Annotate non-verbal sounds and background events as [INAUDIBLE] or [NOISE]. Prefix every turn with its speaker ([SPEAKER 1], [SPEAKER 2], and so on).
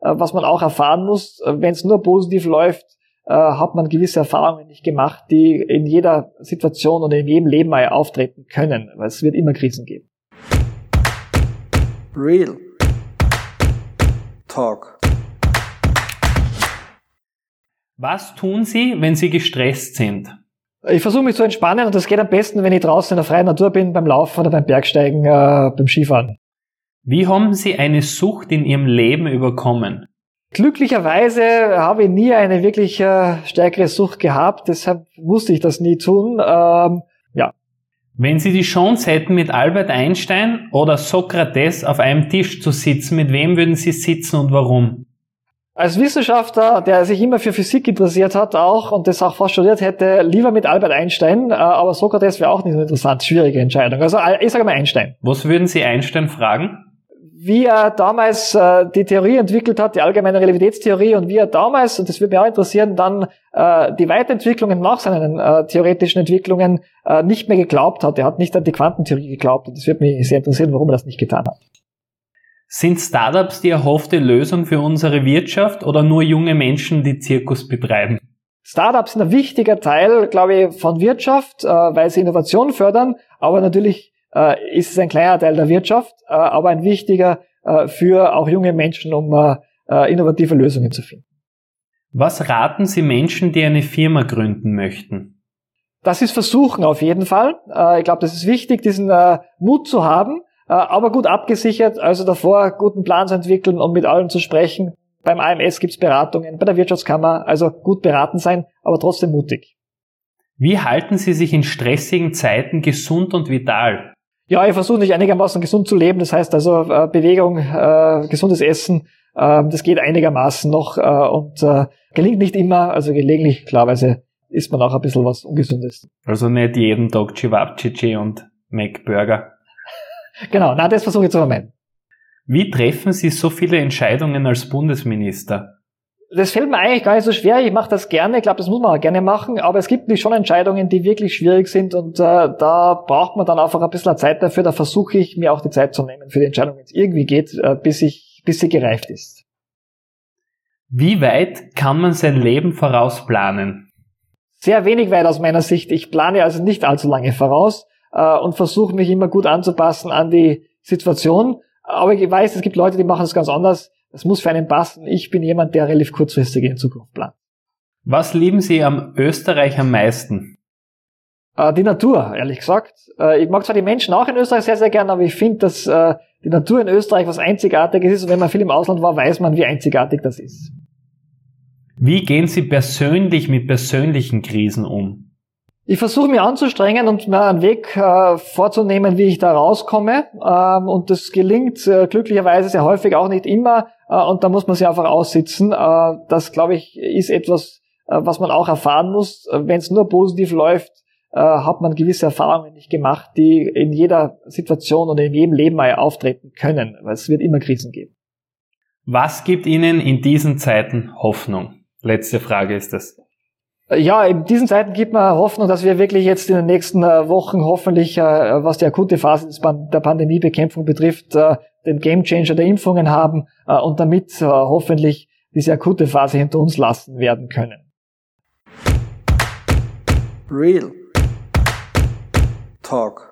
[SPEAKER 1] was man auch erfahren muss, wenn es nur positiv läuft, hat man gewisse Erfahrungen nicht gemacht, die in jeder Situation und in jedem Leben mal auftreten können, weil es wird immer Krisen geben.
[SPEAKER 2] Real Talk.
[SPEAKER 3] Was tun Sie, wenn Sie gestresst sind?
[SPEAKER 1] Ich versuche mich zu entspannen und das geht am besten, wenn ich draußen in der freien Natur bin, beim Laufen oder beim Bergsteigen, äh, beim Skifahren.
[SPEAKER 3] Wie haben Sie eine Sucht in Ihrem Leben überkommen?
[SPEAKER 1] Glücklicherweise habe ich nie eine wirklich äh, stärkere Sucht gehabt, deshalb musste ich das nie tun. Ähm, ja.
[SPEAKER 3] Wenn Sie die Chance hätten, mit Albert Einstein oder Sokrates auf einem Tisch zu sitzen, mit wem würden Sie sitzen und warum?
[SPEAKER 1] Als Wissenschaftler, der sich immer für Physik interessiert hat auch und das auch fast studiert hätte, lieber mit Albert Einstein, äh, aber Sokrates wäre auch nicht so interessant. Schwierige Entscheidung. Also ich sage mal Einstein.
[SPEAKER 3] Was würden Sie Einstein fragen?
[SPEAKER 1] Wie er damals äh, die Theorie entwickelt hat, die allgemeine Relativitätstheorie und wie er damals, und das würde mich auch interessieren, dann äh, die Weiterentwicklungen nach seinen äh, theoretischen Entwicklungen äh, nicht mehr geglaubt hat. Er hat nicht an die Quantentheorie geglaubt und das würde mich sehr interessieren, warum er das nicht getan hat.
[SPEAKER 3] Sind Startups die erhoffte Lösung für unsere Wirtschaft oder nur junge Menschen, die Zirkus betreiben?
[SPEAKER 1] Startups sind ein wichtiger Teil, glaube ich, von Wirtschaft, äh, weil sie Innovation fördern, aber natürlich äh, ist es ein kleiner Teil der Wirtschaft, äh, aber ein wichtiger für auch junge Menschen, um innovative Lösungen zu finden.
[SPEAKER 3] Was raten Sie Menschen, die eine Firma gründen möchten?
[SPEAKER 1] Das ist Versuchen auf jeden Fall. Ich glaube, das ist wichtig, diesen Mut zu haben äh, aber gut abgesichert, also davor guten Plan zu entwickeln und mit allen zu sprechen. Beim AMS gibt's Beratungen, bei der Wirtschaftskammer, also gut beraten sein, aber trotzdem mutig.
[SPEAKER 3] Wie halten Sie sich in stressigen Zeiten gesund und vital?
[SPEAKER 1] Ja, ich versuche nicht einigermaßen gesund zu leben, das heißt also äh, Bewegung, äh, gesundes Essen, äh, das geht einigermaßen noch äh, und äh, gelingt nicht immer, also gelegentlich klarweise isst man auch ein bisschen was Ungesundes.
[SPEAKER 3] Also nicht jeden Tag Chivapchichi und McBurger. [LAUGHS]
[SPEAKER 1] Genau, na, das versuche ich zu vermeiden.
[SPEAKER 3] Wie treffen Sie so viele Entscheidungen als Bundesminister?
[SPEAKER 1] Das fällt mir eigentlich gar nicht so schwer. Ich mache das gerne. Ich glaube, das muss man auch gerne machen. Aber es gibt schon Entscheidungen, die wirklich schwierig sind. Und äh, da braucht man dann einfach ein bisschen Zeit dafür. Da versuche ich, mir auch die Zeit zu nehmen für die Entscheidung, wenn es irgendwie geht, äh, bis, ich, bis sie gereift ist.
[SPEAKER 3] Wie weit kann man sein Leben vorausplanen?
[SPEAKER 1] Sehr wenig weit aus meiner Sicht. Ich plane also nicht allzu lange voraus äh, und versuche mich immer gut anzupassen an die Situation. Aber ich weiß, es gibt Leute, die machen es ganz anders. Das muss für einen passen. Ich bin jemand, der relativ kurzfristig in Zukunft plant.
[SPEAKER 3] Was lieben Sie am Österreich am meisten?
[SPEAKER 1] Äh, die Natur, ehrlich gesagt. Äh, ich mag zwar die Menschen auch in Österreich sehr, sehr gern, aber ich finde, dass äh, die Natur in Österreich was Einzigartiges ist. Und wenn man viel im Ausland war, weiß man, wie einzigartig das ist.
[SPEAKER 3] Wie gehen Sie persönlich mit persönlichen Krisen um?
[SPEAKER 1] Ich versuche mich anzustrengen und mir einen Weg äh, vorzunehmen, wie ich da rauskomme. Ähm, und das gelingt äh, glücklicherweise sehr häufig auch nicht immer. Äh, und da muss man sich einfach aussitzen. Äh, das, glaube ich, ist etwas, äh, was man auch erfahren muss. Wenn es nur positiv läuft, äh, hat man gewisse Erfahrungen nicht gemacht, die in jeder Situation und in jedem Leben mal auftreten können. Weil es wird immer Krisen geben.
[SPEAKER 3] Was gibt Ihnen in diesen Zeiten Hoffnung? Letzte Frage ist das.
[SPEAKER 1] Ja, in diesen Zeiten gibt man Hoffnung, dass wir wirklich jetzt in den nächsten äh, Wochen hoffentlich, äh, was die akute Phase der Pandemiebekämpfung betrifft, äh, den Gamechanger der Impfungen haben und damit hoffentlich diese akute Phase hinter uns lassen werden können.
[SPEAKER 2] Real Talk